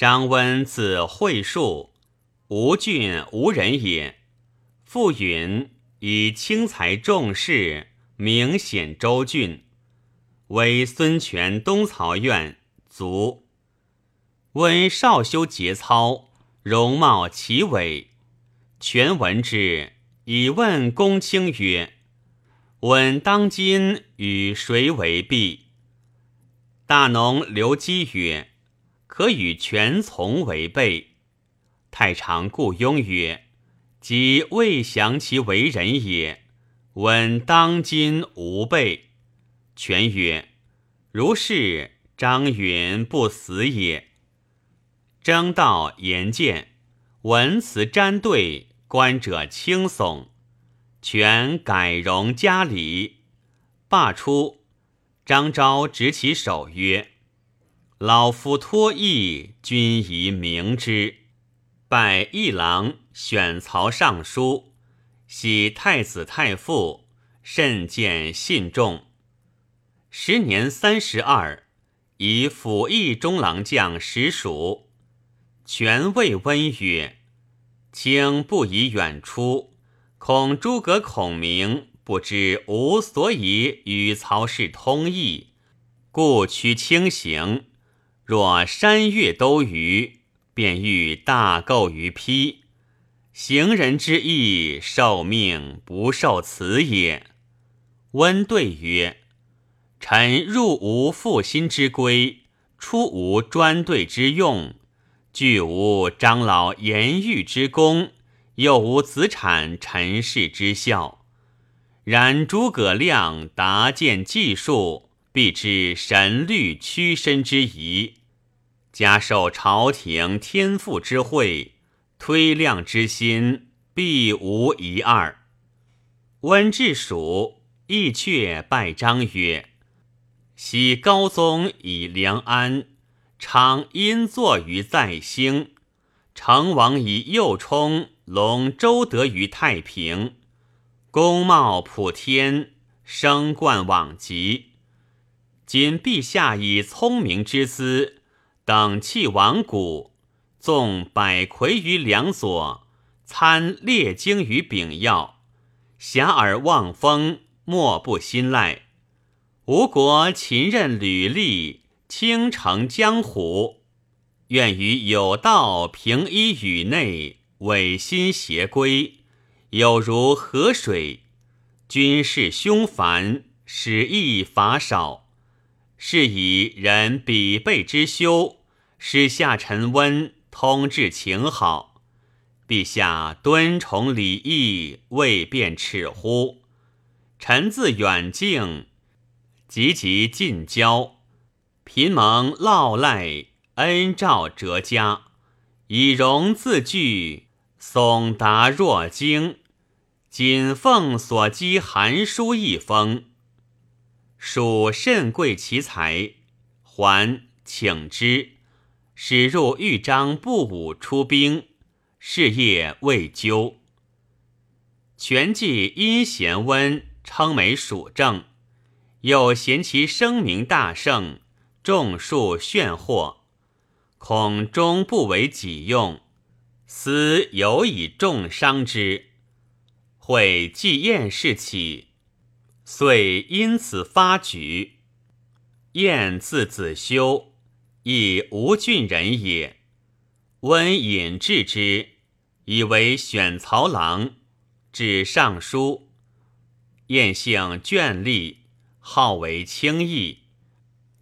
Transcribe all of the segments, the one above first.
张温字惠树，吴郡吴人也。父允以轻财重士，名显州郡，为孙权东曹院卒。温少修节操，容貌奇伟。权闻之，以问公卿曰：“闻当今与谁为弊？”大农刘基曰：“可与权从为备。”太常顾雍曰：“即未降其为人也。”闻当今无备。权曰：“如是，张允不死也。”征道言见，文辞沾对，观者轻悚。权改容加礼，罢出。张昭执其手曰：“老夫托意，君宜明之。”拜议郎，选曹尚书，喜太子太傅，甚见信重。时年三十二，以辅义中郎将实属。权谓温曰：“卿不宜远出，恐诸葛孔明不知吾所以与曹氏通义，故屈轻行。若山岳都虞，便欲大构于丕。行人之义，受命不受辞也。”温对曰：“臣入无复心之规，出无专对之用。”具无张老言喻之功，又无子产陈氏之效。然诸葛亮达见技术，必知神律屈身之宜。加受朝廷天赋之惠，推量之心，必无一二。温至蜀，亦却拜章曰：“昔高宗以梁安。”常因坐于在兴，成王以右冲隆周德于太平，功茂普天，升冠往极。今陛下以聪明之资，等弃王谷，纵百魁于梁左，参列经于丙曜，遐迩望风，莫不信赖。吴国秦任履历。倾城江湖，愿与有道平一宇内，违心邪归，有如河水。军事凶繁，使役乏少，是以人比备之修，使下臣温通治情好。陛下敦崇礼义，未便耻乎？臣自远近，急急近交。贫蒙烙赖，恩诏折加，以容自具，耸达若惊。谨奉所积函书一封，属甚贵其才，还请之。使入豫章不武出兵，事业未究。权既因贤温，称为蜀政，又嫌其声名大盛。众数炫惑，恐终不为己用，思有以重伤之。会既宴事起，遂因此发举。晏字子修，亦吴郡人也。温引至之，以为选曹郎，指尚书。晏性眷丽，好为轻易。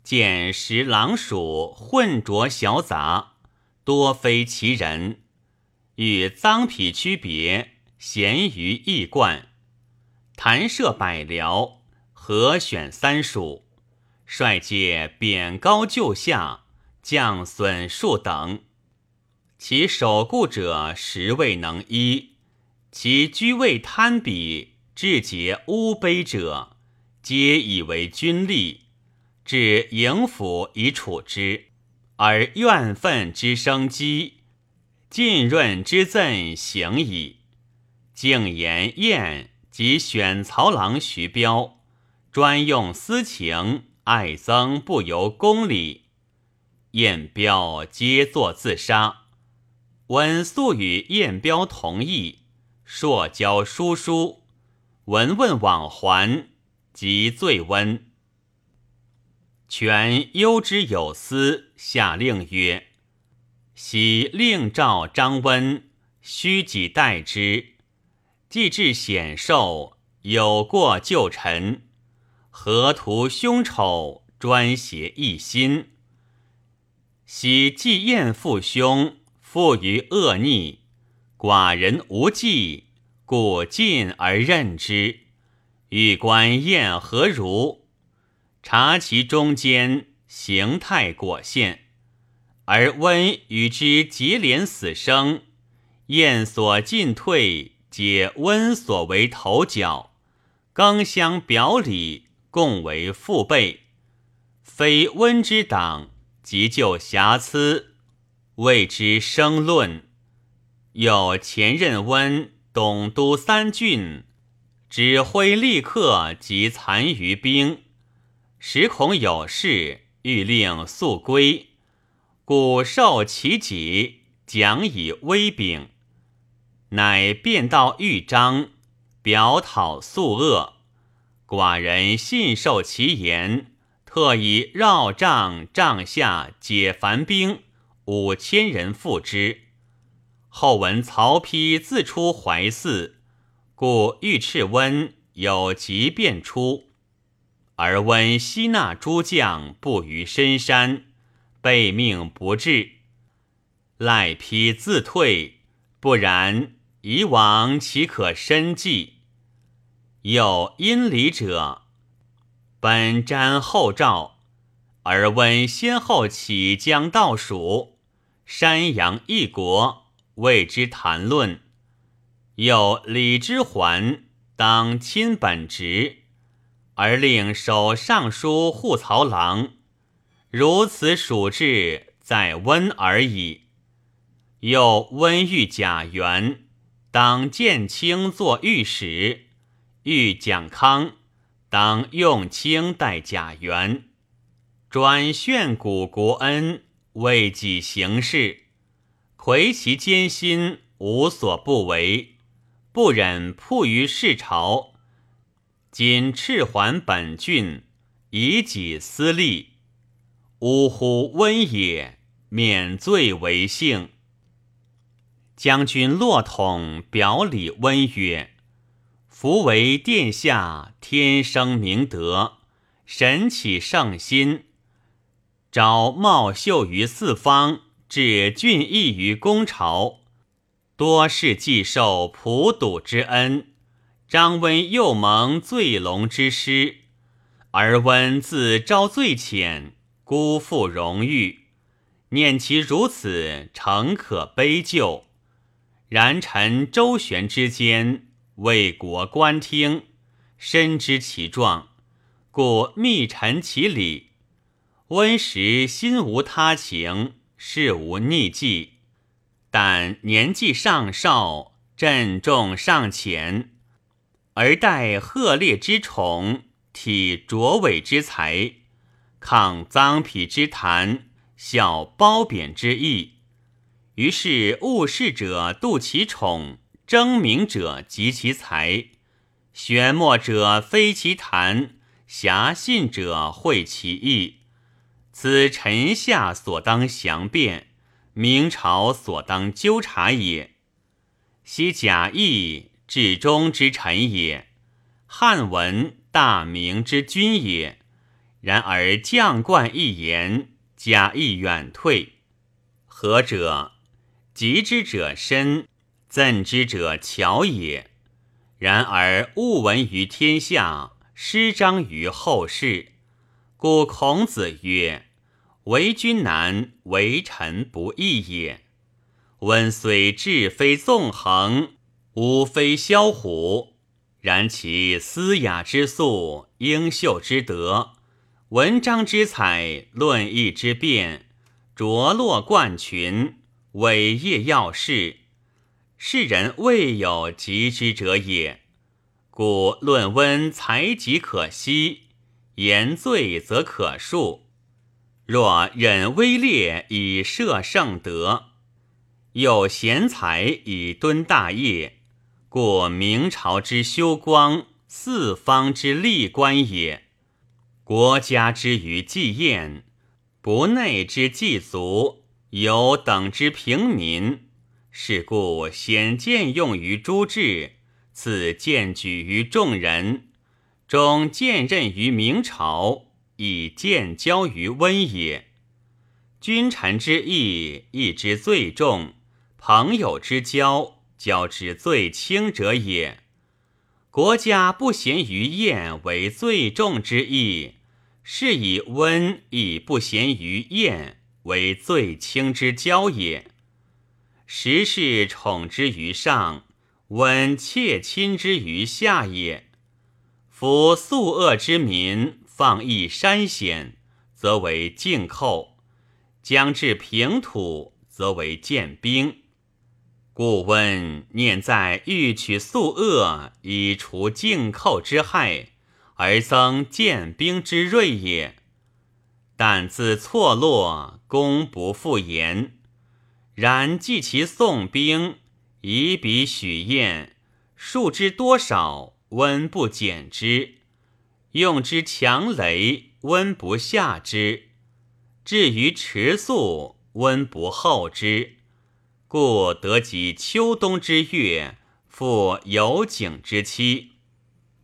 见食狼鼠混浊小杂，多非其人。与脏痞区别，咸于异贯。弹射百僚，合选三属？率借贬高就下，降损数等。其守固者实未能依，其居位贪鄙，志节污卑者，皆以为君吏。至营府以处之，而怨愤之生机，浸润之赠行矣。敬言晏及选曹郎徐彪，专用私情，爱憎不由公理。燕彪皆作自杀。闻素与燕彪同意，朔交书书。闻问往还，即醉温。权忧之有司，下令曰：“昔令召张温，虚己待之。既至显寿，有过旧臣，何图凶丑，专挟一心？昔既燕父兄，负于恶逆，寡人无忌。”故进而任之，欲观燕何如？察其中间形态果现，而温与之结连死生。燕所进退，皆温所为头角，更相表里，共为父辈。非温之党，即就瑕疵，谓之生论。有前任温。董督三郡，指挥立刻及残余兵，时恐有事，欲令速归，故受其己，讲以威柄，乃便到豫章，表讨宿恶。寡人信受其言，特以绕帐帐下解凡兵五千人赴之。后闻曹丕自出淮泗，故欲斥温有急便出，而温吸纳诸将不于深山，被命不至。赖丕自退，不然以往岂可深计？有阴礼者，本瞻后赵，而温先后起将倒蜀，山阳一国。谓之谈论，又李之还当亲本职，而令守尚书护曹郎，如此属志，在温而已。又温遇贾元当建清作御史，欲蒋康当用卿代贾元，转炫古国恩，为己行事。魁其艰辛，无所不为，不忍扑于世朝。今赤还本郡，以己私利，呜呼温也，免罪为幸。将军骆统表里温曰：“夫为殿下天生明德，神起圣心，昭茂秀于四方。”至俊逸于公朝，多是既受普笃之恩。张温又蒙醉龙之师，而温自招罪浅，辜负荣誉。念其如此，诚可悲疚。然臣周旋之间，为国观听，深知其状，故密陈其理。温时心无他情。事无逆计，但年纪尚少，阵重尚浅，而待鹤烈之宠，体卓伟之才，抗脏痞之谈，效褒贬之意。于是误事者妒其宠，争名者及其才，玄墨者非其谈，狭信者会其意。此臣下所当详辩，明朝所当纠察也。昔贾谊至忠之臣也，汉文大明之君也。然而将冠一言，贾谊远退。何者？及之者深，赠之者巧也。然而物闻于天下，师彰于后世。故孔子曰。为君难，为臣不易也。温虽志非纵横，吾非萧虎，然其思雅之素，英秀之德，文章之采，论议之辩，着落冠群，伟业要事，世人未有及之者也。故论温才己可惜，言罪则可恕。若忍威烈以摄圣德，有贤才以敦大业，故明朝之修光，四方之立观也。国家之于祭宴，不内之祭足，有等之平民。是故显见用于诸志，赐荐举于众人，终荐任于明朝。以见交于温也，君臣之义，义之最重；朋友之交，交之最轻者也。国家不贤于宴为最重之义，是以温亦不贤于宴为最轻之交也。时事宠之于上，温妾亲之于下也。夫素恶之民。放逸山险，则为境寇；将至平土，则为建兵。故温念在欲取宿恶，以除境寇之害，而增建兵之锐也。但自错落，功不复言。然计其送兵，以彼许燕，数之多少，温不减之。用之强雷，温不下之；至于迟速，温不后之。故得及秋冬之月，复有景之期，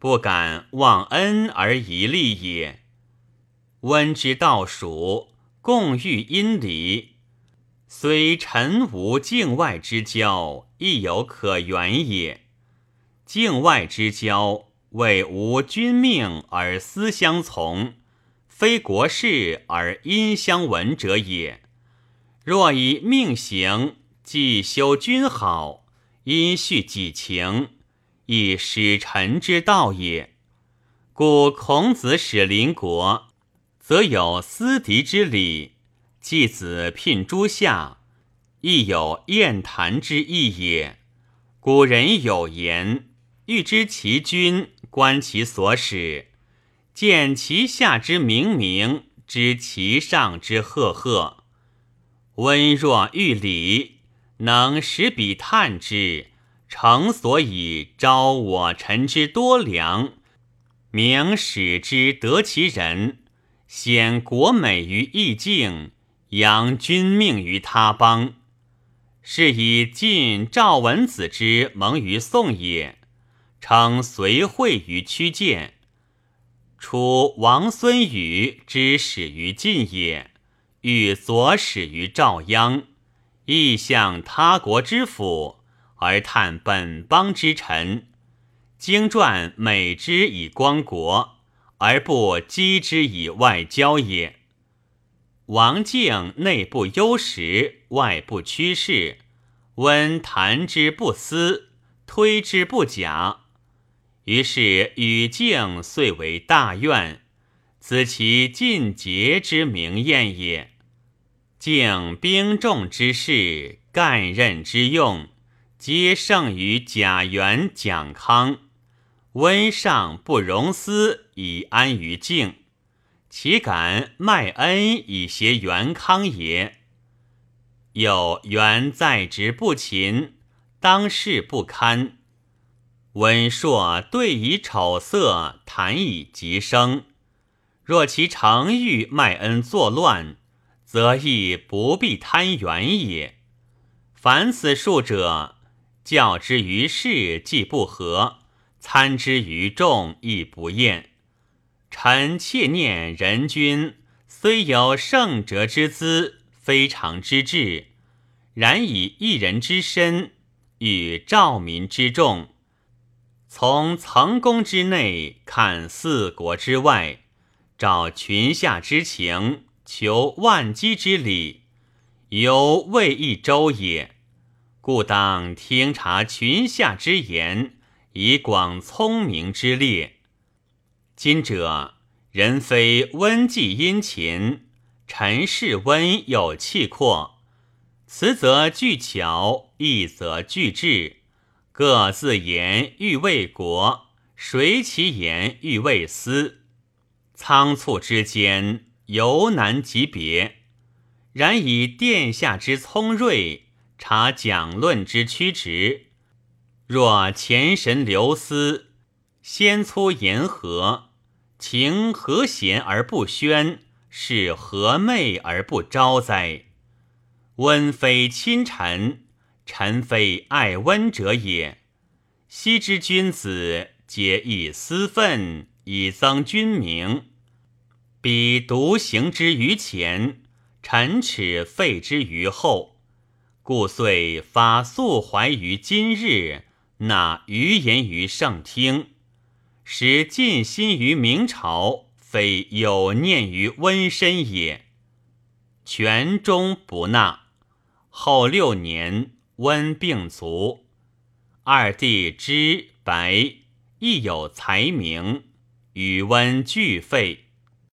不敢忘恩而遗利也。温之道属，共遇阴离，虽臣无境外之交，亦有可原也。境外之交。为无君命而私相从，非国事而因相闻者也。若以命行，既修君好，因续己情，亦使臣之道也。故孔子使邻国，则有私敌之礼；继子聘诸夏，亦有宴谈之意也。古人有言：“欲知其君。”观其所使，见其下之明明，知其上之赫赫。温若玉礼，能使彼叹之，诚所以招我臣之多良，明使之得其人，显国美于意境，扬君命于他邦。是以晋赵文子之蒙于宋也。称随会于屈建，楚王孙宇之始于晋也，欲左使于赵鞅，亦向他国之辅，而探本邦之臣。经传美之以光国，而不讥之以外交也。王敬内部忧实，外部趋势，温谈之不思，推之不假。于是与敬遂为大怨，此其尽节之明验也。敬兵众之事，干任之用，皆胜于贾元、蒋康。温尚不容私以安于敬，岂敢卖恩以挟元康也？有元在职不勤，当世不堪。温硕对以丑色，谈以极生。若其常欲卖恩作乱，则亦不必贪缘也。凡此数者，教之于世既不和，参之于众亦不厌。臣妾念人君虽有圣哲之资，非常之志，然以一人之身与兆民之众。从层宫之内看四国之外，找群下之情，求万机之理，犹未一周也。故当听察群下之言，以广聪明之列。今者人非温既殷勤，臣是温有气阔，辞则具巧，义则具智。各自言欲为国，谁其言欲为私？仓促之间，犹难及别。然以殿下之聪锐，察讲论之曲直。若前神流思，先粗言和，情和谐而不宣，是和媚而不招哉？温非亲臣，臣非爱温者也。昔之君子，皆以私愤以增君名，彼独行之于前。臣耻废之于后，故遂发素怀于今日，纳余言于圣听，使尽心于明朝，非有念于温身也。权终不纳，后六年，温病卒，二弟之白亦有才名，与温俱废。